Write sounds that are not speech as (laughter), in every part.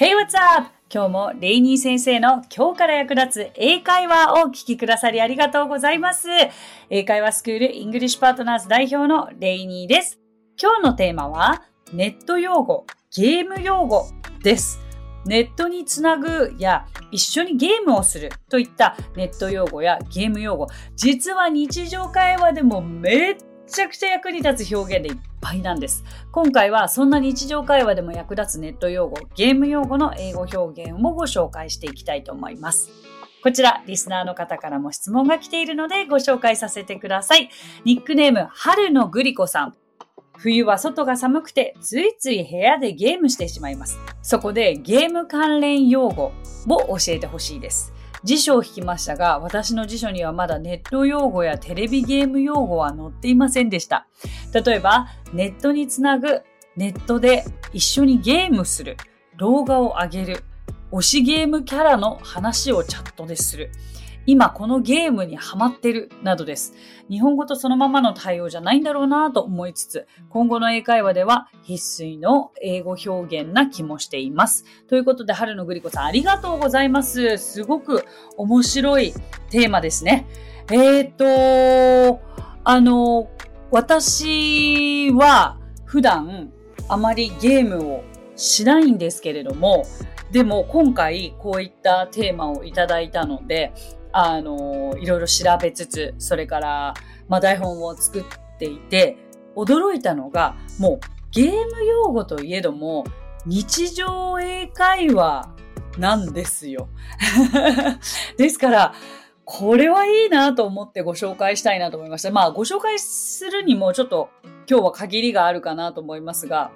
Hey, what's up? 今日もレイニー先生の今日から役立つ英会話をお聞きくださりありがとうございます。英会話スクール English Partners 代表のレイニーです。今日のテーマはネット用語、ゲーム用語です。ネットにつなぐや一緒にゲームをするといったネット用語やゲーム用語、実は日常会話でもめっちゃくちゃ役に立つ表現でいっぱいなんです。今回はそんな日常会話でも役立つネット用語、ゲーム用語の英語表現をご紹介していきたいと思います。こちら、リスナーの方からも質問が来ているのでご紹介させてください。ニックネーム、春のグリコさん。冬は外が寒くてついつい部屋でゲームしてしまいます。そこでゲーム関連用語を教えてほしいです。辞書を引きましたが、私の辞書にはまだネット用語やテレビゲーム用語は載っていませんでした。例えば、ネットにつなぐ、ネットで一緒にゲームする、動画を上げる、推しゲームキャラの話をチャットでする。今このゲームにハマってるなどです。日本語とそのままの対応じゃないんだろうなと思いつつ、今後の英会話では必須の英語表現な気もしています。ということで、春のグリコさんありがとうございます。すごく面白いテーマですね。えっ、ー、と、あの、私は普段あまりゲームをしないんですけれども、でも今回こういったテーマをいただいたので、あの、いろいろ調べつつ、それから、まあ、台本を作っていて、驚いたのが、もうゲーム用語といえども、日常英会話なんですよ。(laughs) ですから、これはいいなと思ってご紹介したいなと思いました。まあ、ご紹介するにもちょっと今日は限りがあるかなと思いますが、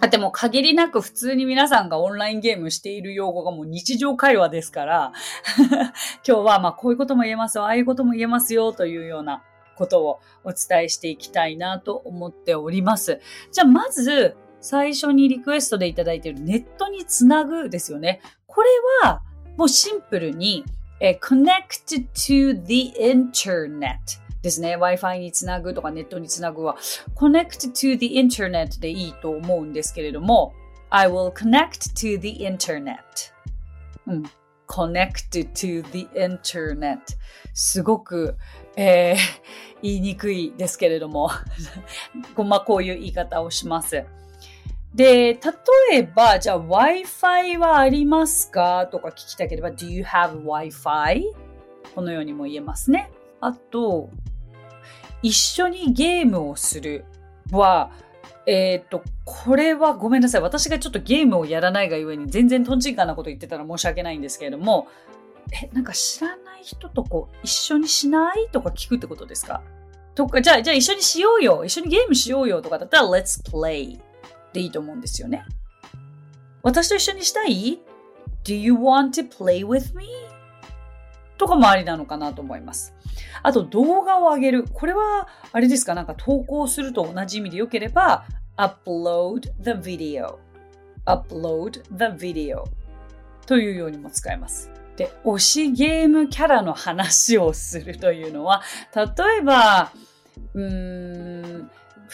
だってもう限りなく普通に皆さんがオンラインゲームしている用語がもう日常会話ですから (laughs) 今日はまあこういうことも言えますよ、ああいうことも言えますよというようなことをお伝えしていきたいなと思っております。じゃあまず最初にリクエストでいただいているネットにつなぐですよね。これはもうシンプルにえ connect to the internet ですね。Wi-Fi につなぐとかネットにつなぐは connect to the internet でいいと思うんですけれども I will connect to the internet、うん、connect to the internet すごく、えー、(laughs) 言いにくいですけれども (laughs) まあこういう言い方をします。で、例えば、じゃあ Wi-Fi はありますかとか聞きたければ Do you have Wi-Fi? このようにも言えますね。あと、一緒にゲームをするは、えっ、ー、と、これはごめんなさい。私がちょっとゲームをやらないがゆえに全然トンチンカンなこと言ってたら申し訳ないんですけれども、え、なんか知らない人とこう、一緒にしないとか聞くってことですか？とか、じゃあ、じゃあ一緒にしようよ。一緒にゲームしようよとかだったら、let's play でいいと思うんですよね。私と一緒にしたい ?Do you want to play with me? とかもありなのかなと思います。あと動画を上げる。これは、あれですか？なんか投稿すると同じ意味でよければ、upload the video。upload the video というようにも使えます。で、推しゲームキャラの話をするというのは、例えば、うーん、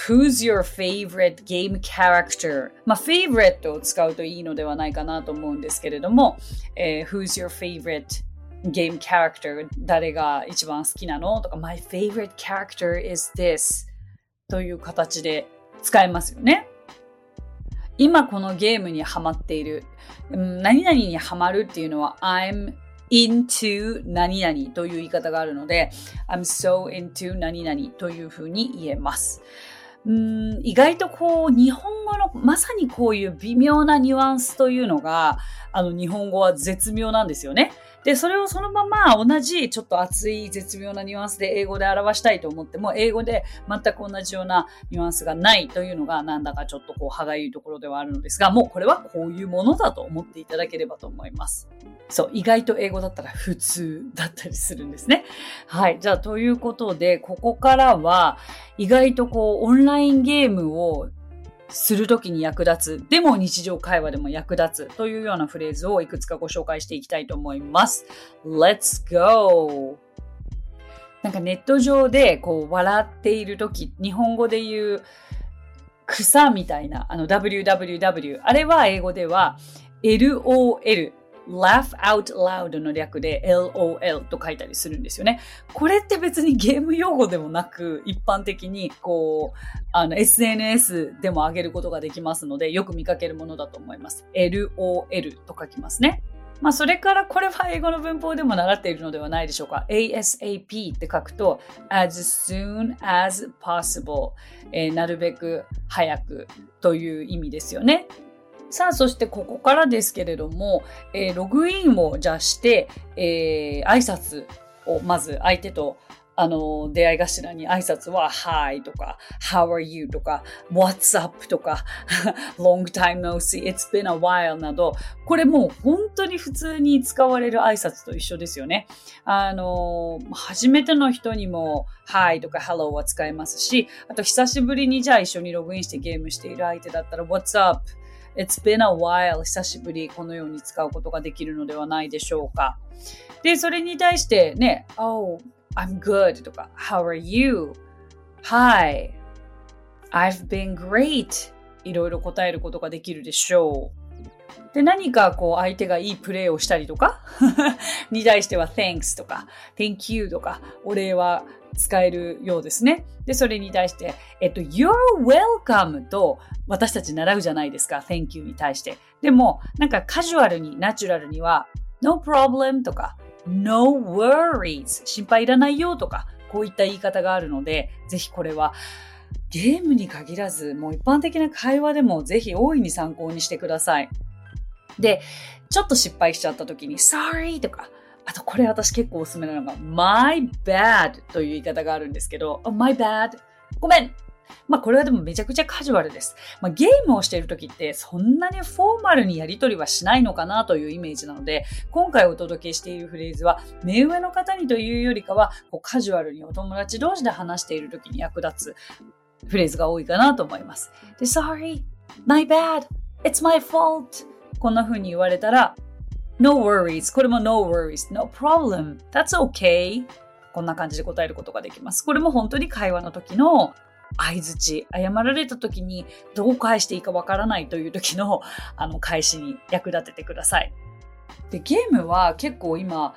Who's your favorite game character? まあ、favorite を使うといいのではないかなと思うんですけれども、えー、Who's your favorite ゲームキャラクター誰が一番好きなのとか My favorite character is this という形で使えますよね。今このゲームにハマっている、何々にハマるっていうのは I'm into 何々という言い方があるので I'm so into 何々というふうに言えます。うん意外とこう日本語のまさにこういう微妙なニュアンスというのがあの日本語は絶妙なんですよね。で、それをそのまま同じちょっと熱い絶妙なニュアンスで英語で表したいと思っても、英語で全く同じようなニュアンスがないというのがなんだかちょっとこう歯がゆいところではあるのですが、もうこれはこういうものだと思っていただければと思います。そう、意外と英語だったら普通だったりするんですね。はい。じゃあ、ということで、ここからは意外とこうオンラインゲームをするときに役立つ、でも日常会話でも役立つというようなフレーズをいくつかご紹介していきたいと思います。Let's go! なんかネット上でこう笑っている時、日本語で言う草みたいな、あの www、あれは英語では LOL laugh out loud の略で LOL と書いたりするんですよね。これって別にゲーム用語でもなく、一般的にこう、あの SNS でも上げることができますので、よく見かけるものだと思います。LOL と書きますね。まあ、それからこれは英語の文法でも習っているのではないでしょうか。ASAP って書くと as soon as possible、えー、なるべく早くという意味ですよね。さあ、そしてここからですけれども、えー、ログインをじゃあして、えー、挨拶をまず相手とあの、出会い頭に挨拶は Hi とか How are you とか What's up とか (laughs) Long time no see It's been a while など、これもう本当に普通に使われる挨拶と一緒ですよね。あの、初めての人にも Hi とか Hello は使えますし、あと久しぶりにじゃあ一緒にログインしてゲームしている相手だったら What's up It's been a while 久しぶりこのように使うことができるのではないでしょうか。で、それに対してね、Oh, I'm good とか How are you? Hi I've been great いろいろ答えることができるでしょう。で、何かこう相手がいいプレーをしたりとか？(laughs) に対しては Thanks とか Thank you とかお礼は使えるようですね。で、それに対して、えっと、You're welcome と私たち習うじゃないですか。Thank you に対して。でも、なんかカジュアルに、ナチュラルには No problem とか No worries 心配いらないよとか、こういった言い方があるので、ぜひこれはゲームに限らず、もう一般的な会話でもぜひ大いに参考にしてください。で、ちょっと失敗しちゃった時に sorry とか、あとこれ私結構おすすめなのが my bad という言い方があるんですけど、my bad ごめんまあこれはでもめちゃくちゃカジュアルです。まあ、ゲームをしている時ってそんなにフォーマルにやり取りはしないのかなというイメージなので、今回お届けしているフレーズは目上の方にというよりかはこうカジュアルにお友達同士で話している時に役立つフレーズが多いかなと思います。で、sorry, my bad, it's my fault こんな風に言われたら No worries これも No worries No problem That's okay こんな感じで答えることができます。これも本当に会話の時の相づち、謝られた時にどう返していいかわからないという時の (laughs) あの返しに役立ててください。で、ゲームは結構今、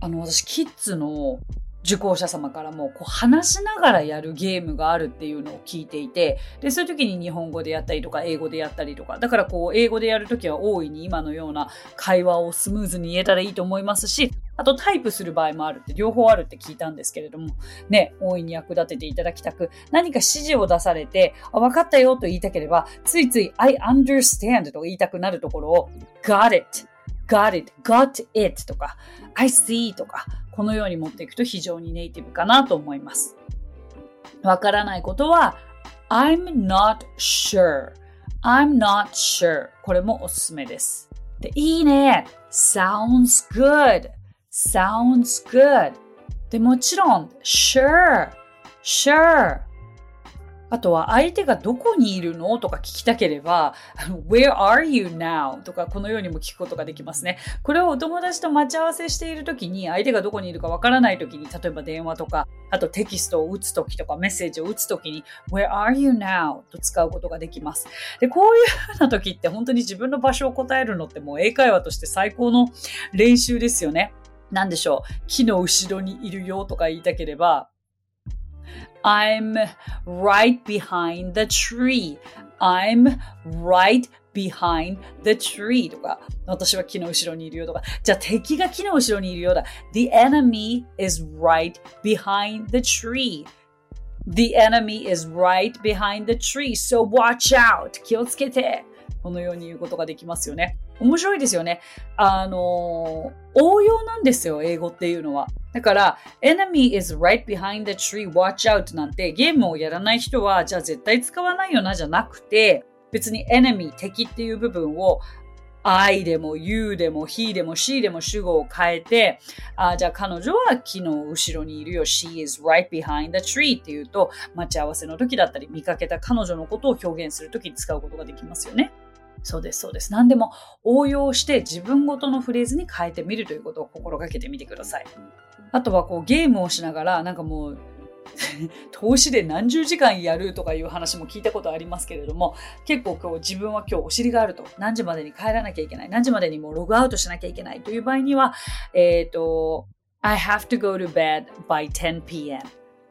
あの私キッズの受講者様からもこう話しながらやるゲームがあるっていうのを聞いていて、で、そういう時に日本語でやったりとか、英語でやったりとか、だからこう、英語でやるときは大いに今のような会話をスムーズに言えたらいいと思いますし、あとタイプする場合もあるって、両方あるって聞いたんですけれども、ね、大いに役立てていただきたく、何か指示を出されて、あ、分かったよと言いたければ、ついつい I understand と言いたくなるところを got it got it, got it とか I see とかこのように持っていくと非常にネイティブかなと思います。わからないことは I'm not sure. I'm not sure. これもおすすめです。で、いいね。Sounds good. Sounds good. で、もちろん sure. Sure. あとは相手がどこにいるの？とか聞きたければ、Where are you now? とかこのようにも聞くことができますね。これをお友達と待ち合わせしている時に相手がどこにいるかわからない時に、例えば電話とか、あとテキストを打つ時とかメッセージを打つ時に Where are you now? と使うことができます。で、こういうふうな時って本当に自分の場所を答えるのってもう英会話として最高の練習ですよね。なんでしょう？木の後ろにいるよとか言いたければ、I'm right behind the tree. I'm right behind the tree とか、私は木の後ろにいるよとか、じゃあ敵が木の後ろにいるようだ。The enemy is right behind the tree. The enemy is right behind the tree, so watch out! 気をつけてこのように言うことができますよね。面白いですよね。あの、応用なんですよ、英語っていうのは。だから、enemy is right behind the tree, watch out なんてゲームをやらない人は、じゃあ絶対使わないよな、じゃなくて、別に enemy、敵っていう部分を I でも You でも He でも She でも主語を変えて、あじゃあ彼女は木の後ろにいるよ。She is right behind the tree っていうと、待ち合わせの時だったり、見かけた彼女のことを表現するときに使うことができますよね。そうです、そうです。何でも応用して自分ごとのフレーズに変えてみるということを心がけてみてください。あとはこうゲームをしながら、なんかもう (laughs) 投資で何十時間やるとかいう話も聞いたことありますけれども、結構今日自分は今日お尻があると、何時までに帰らなきゃいけない、何時までにもうログアウトしなきゃいけないという場合には、えっ、ー、と、I have to go to bed by 10 p.m.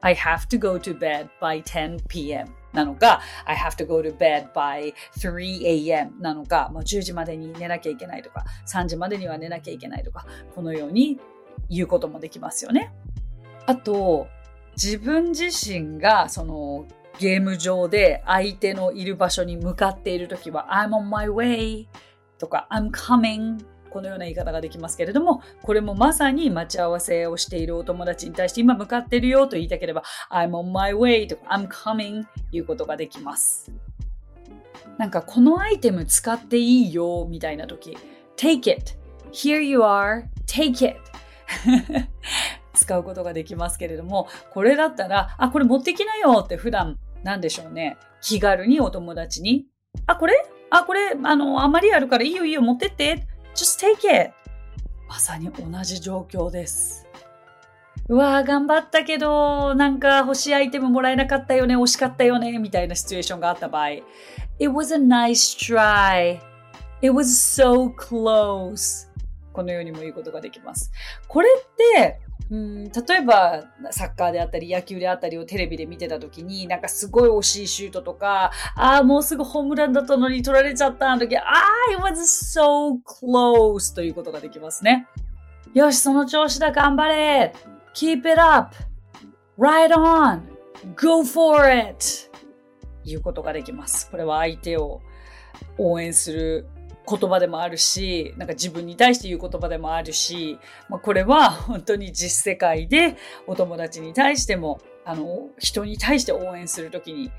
I have to go to bed by 10 p.m. なのか、I have to go to bed by 3 a.m. なのか、もう10時までに寝なきゃいけないとか、3時までには寝なきゃいけないとか、このように言うこともできますよね。あと、自分自身がそのゲーム上で相手のいる場所に向かっているときは I'm on my way とか I'm coming このような言い方ができますけれども、これもまさに待ち合わせをしているお友達に対して今向かってるよと言いたければ I'm on my way とか I'm coming 言うことができます。なんかこのアイテム使っていいよみたいな時 Take it Here you are Take it (laughs) 使うことができますけれども、これだったら、あ、これ持ってきなよって普段、なんでしょうね。気軽にお友達に、あ、これ？あ、これ、あの、あまりあるからいいよいいよ持ってって。Just take it. まさに同じ状況です。うわー頑張ったけど、なんか欲しいアイテムもらえなかったよね、惜しかったよね、みたいなシチュエーションがあった場合、It was a nice try. It was so close. このようにも言うことができます。これって、うん例えばサッカーであったり野球であったりをテレビで見てた時になんかすごい惜しいシュートとかああもうすぐホームランだったのに取られちゃったの時ああ it was so close ということができますね。よしその調子だ頑張れ。keep it up. Right on. Go for it. いうことができます。これは相手を応援する言葉でもあるし、なんか自分に対して言う言葉でもあるし、まあ、これは本当に実世界でお友達に対しても、あの、人に対して応援するときに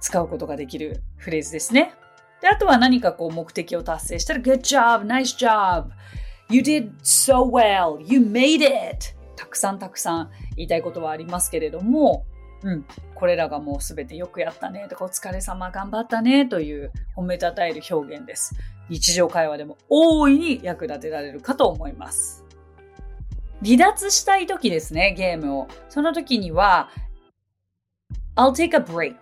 使うことができるフレーズですね。で、あとは何かこう目的を達成したら、Good job, nice job, you did so well, you made it たくさんたくさん言いたいことはありますけれども、うん、これらがもうすべてよくやったねとかお疲れ様頑張ったねという褒めたたえる表現です。日常会話でも大いに役立てられるかと思います。離脱したい時ですね、ゲームを。その時には、I'll take a break.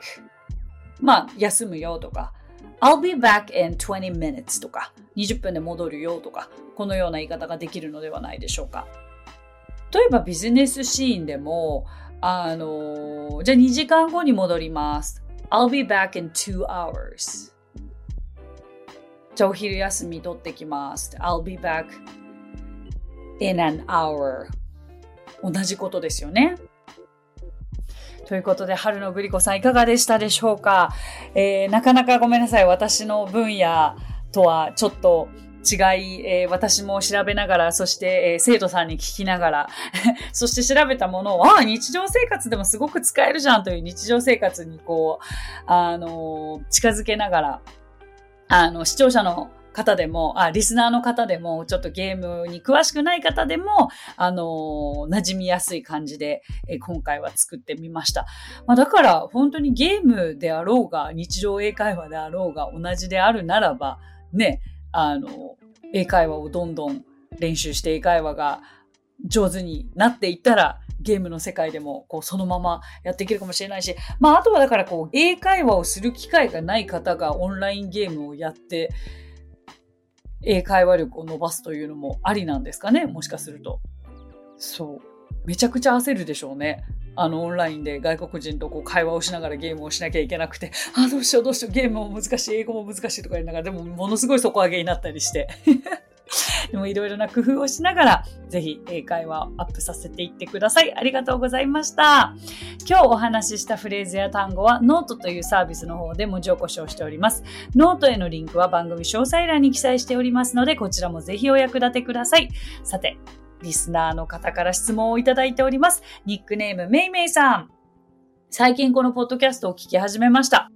まあ、休むよとか、I'll be back in 20 minutes とか、20分で戻るよとか、このような言い方ができるのではないでしょうか。例えばビジネスシーンでも、あの、じゃあ2時間後に戻ります。I'll be back in 2 hours. じゃあお昼休み取ってきます。I'll be back in an hour. 同じことですよね。ということで、春のグリコさんいかがでしたでしょうか、えー、なかなかごめんなさい。私の分野とはちょっと違い、えー、私も調べながら、そして、えー、生徒さんに聞きながら、(laughs) そして調べたものを、ああ、日常生活でもすごく使えるじゃんという日常生活にこう、あのー、近づけながら、あの、視聴者の方でも、あ、リスナーの方でも、ちょっとゲームに詳しくない方でも、あの馴染みやすい感じで、え今回は作ってみました。まあ、だから、本当にゲームであろうが、日常英会話であろうが、同じであるならば、ね、あの、英会話をどんどん練習して英会話が上手になっていったら、ゲームの世界でもこうそのままやっていけるかもしれないし、まああとはだからこう英会話をする機会がない方がオンラインゲームをやって英会話力を伸ばすというのもありなんですかねもしかすると。そう。めちゃくちゃ焦るでしょうね。あのオンラインで外国人とこう会話をしながらゲームをしなきゃいけなくて、あ、どうしようどうしよう、ゲームも難しい、英語も難しいとか言いながら、でもものすごい底上げになったりして。(laughs) でもいろいろな工夫をしながら、ぜひ英会話をアップさせていってください。ありがとうございました。今日お話ししたフレーズや単語はノートというサービスの方で文字起こしをしております。ノートへのリンクは番組詳細欄に記載しておりますので、こちらもぜひお役立てください。さて、リスナーの方から質問をいただいております。ニックネームめいめいさん。最近このポッドキャストを聞き始めました。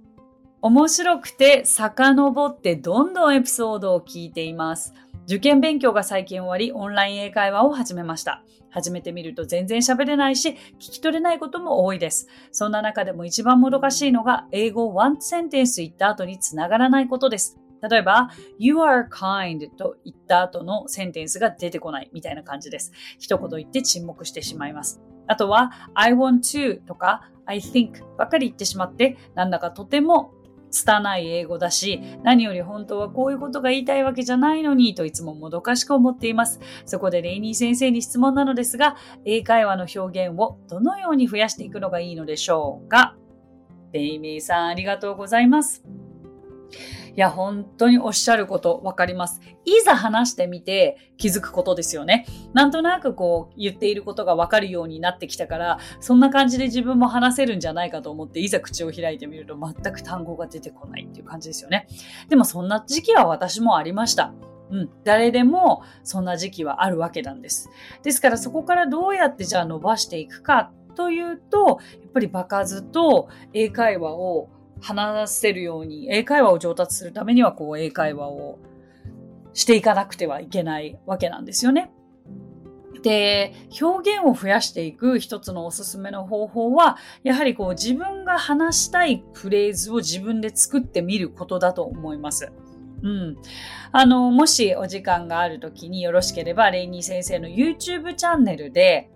面白くて遡ってどんどんエピソードを聞いています。受験勉強が最近終わり、オンライン英会話を始めました。始めてみると全然喋れないし、聞き取れないことも多いです。そんな中でも一番もどかしいのが、英語をワンセンテンス言った後につながらないことです。例えば、You are kind と言った後のセンテンスが出てこないみたいな感じです。一言言って沈黙してしまいます。あとは、I want to とか I think ばっかり言ってしまって、なんだかとても拙い英語だし、何より本当はこういうことが言いたいわけじゃないのにといつももどかしく思っています。そこでレイニー先生に質問なのですが、英会話の表現をどのように増やしていくのがいいのでしょうか？ベイミーさんありがとうございます。いや、本当におっしゃることわかります。いざ話してみて気づくことですよね。なんとなくこう言っていることがわかるようになってきたから、そんな感じで自分も話せるんじゃないかと思って、いざ口を開いてみると全く単語が出てこないっていう感じですよね。でもそんな時期は私もありました。うん、誰でもそんな時期はあるわけなんです。ですからそこからどうやってじゃあ伸ばしていくかというと、やっぱり場数と英会話を話せるように、英会話を上達するためには、こう、英会話をしていかなくてはいけないわけなんですよね。で、表現を増やしていく一つのおすすめの方法は、やはりこう自分が話したいフレーズを自分で作ってみることだと思います。うん。あの、もしお時間がある時によろしければ、レイニー先生の YouTube チャンネルで、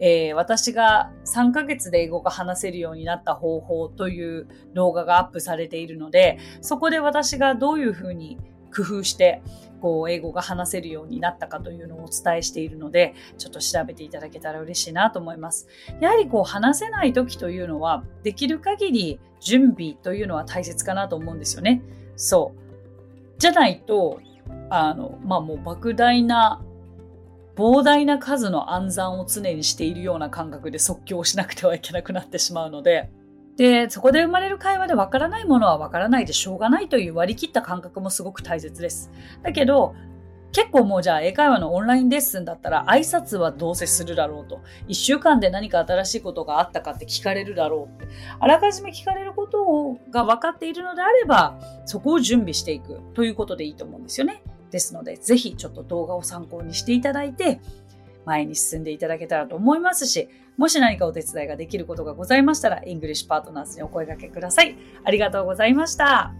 えー、私が3ヶ月で英語が話せるようになった方法という動画がアップされているので、そこで私がどういうふうに工夫して、こう、英語が話せるようになったかというのをお伝えしているので、ちょっと調べていただけたら嬉しいなと思います。やはりこう、話せない時というのは、できる限り準備というのは大切かなと思うんですよね。そう。じゃないと、あの、まあ、もう莫大な膨大な数の暗算を常にしているような感覚で即興しなくてはいけなくなってしまうので、で、そこで生まれる会話でわからないものはわからないでしょうがないという割り切った感覚もすごく大切です。だけど、結構もうじゃあ英会話のオンラインレッスンだったら挨拶はどうせするだろうと。一週間で何か新しいことがあったかって聞かれるだろうって。あらかじめ聞かれることが分かっているのであれば、そこを準備していくということでいいと思うんですよね。ですので、ぜひちょっと動画を参考にしていただいて、前に進んでいただけたらと思いますし、もし何かお手伝いができることがございましたら、 English Partners にお声掛けください。ありがとうございました。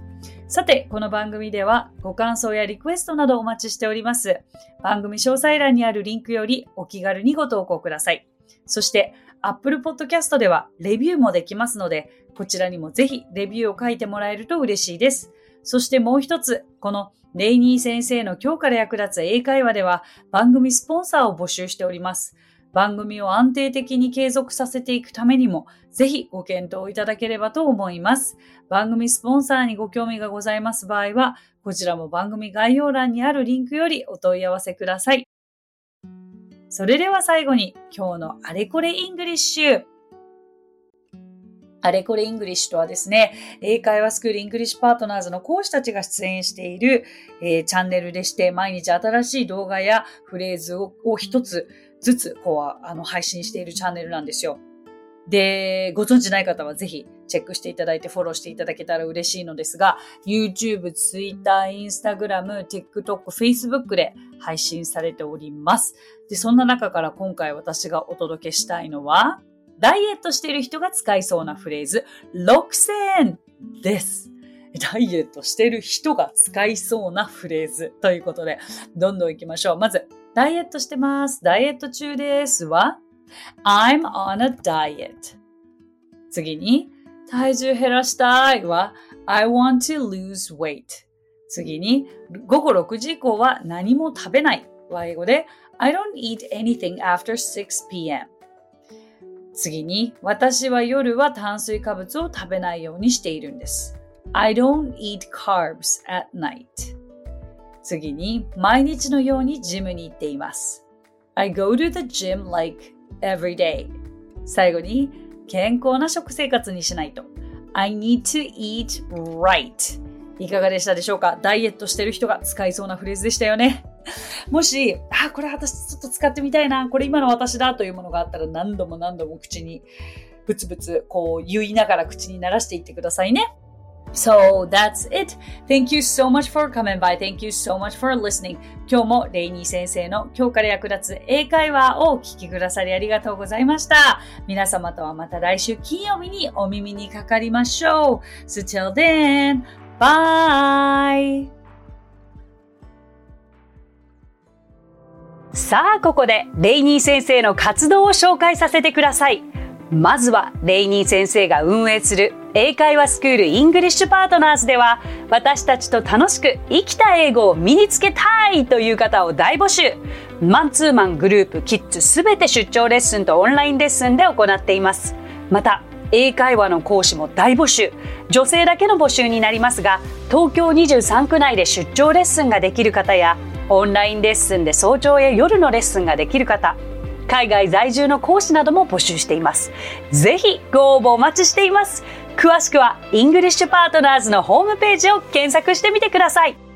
さて、この番組ではご感想やリクエストなどお待ちしております。番組詳細欄にあるリンクよりお気軽にご投稿ください。そして、Apple Podcast ではレビューもできますので、こちらにもぜひレビューを書いてもらえると嬉しいです。そしてもう一つ、このレイニー先生の今日から役立つ英会話では番組スポンサーを募集しております。番組を安定的に継続させていくためにも、ぜひご検討いただければと思います。番組スポンサーにご興味がございます場合は、こちらも番組概要欄にあるリンクよりお問い合わせください。それでは最後に、今日のあれこれ English。あれこれ English とはですね、英会話スクール English Partners の講師たちが出演している、えー、チャンネルでして、毎日新しい動画やフレーズを一つずつこうあの配信しているチャンネルなんですよ。で、ご存知ない方はぜひチェックしていただいてフォローしていただけたら嬉しいのですが、YouTube、Twitter、Instagram、TikTok、Facebook で配信されております。で、そんな中から今回私がお届けしたいのは、ダイエットしている人が使いそうなフレーズ、6000です。ダイエットしている人が使いそうなフレーズということで、どんどん行きましょう。まず、ダイエットしてます。ダイエット中ですは、I'm on a diet。次に、体重減らしたいは、I want to lose weight。次に、午後6時以降は何も食べないは英語で、I don't eat anything after 6pm。次に、私は夜は炭水化物を食べないようにしているんです。I don't eat carbs at night. 次に、毎日のようにジムに行っています。I go to the gym like every day. 最後に、健康な食生活にしないと。I need to eat right. いかがでしたでしょうか？ダイエットしてる人が使いそうなフレーズでしたよね。(laughs) もし、あ、これ私ちょっと使ってみたいな、これ今の私だというものがあったら何度も何度も口にブツブツこう言いながら口に鳴らしていってくださいね。So that's it. Thank you so much for coming by. Thank you so much for listening. 今日もレイニー先生の今日から役立つ英会話をお聞きくださりありがとうございました。皆様とはまた来週金曜日にお耳にかかりましょう。So till then, bye! さあ、ここでレイニー先生の活動を紹介させてください。まずは、レイニー先生が運営する英会話スクール English Partners では、私たちと楽しく生きた英語を身につけたいという方を大募集。マンツーマングループ、キッズすべて出張レッスンとオンラインレッスンで行っています。また、英会話の講師も大募集女性だけの募集になりますが東京23区内で出張レッスンができる方やオンラインレッスンで早朝や夜のレッスンができる方海外在住の講師なども募集しています。ぜひご応募お待ちしています。詳しくは English Partners のホームページを検索してみてください。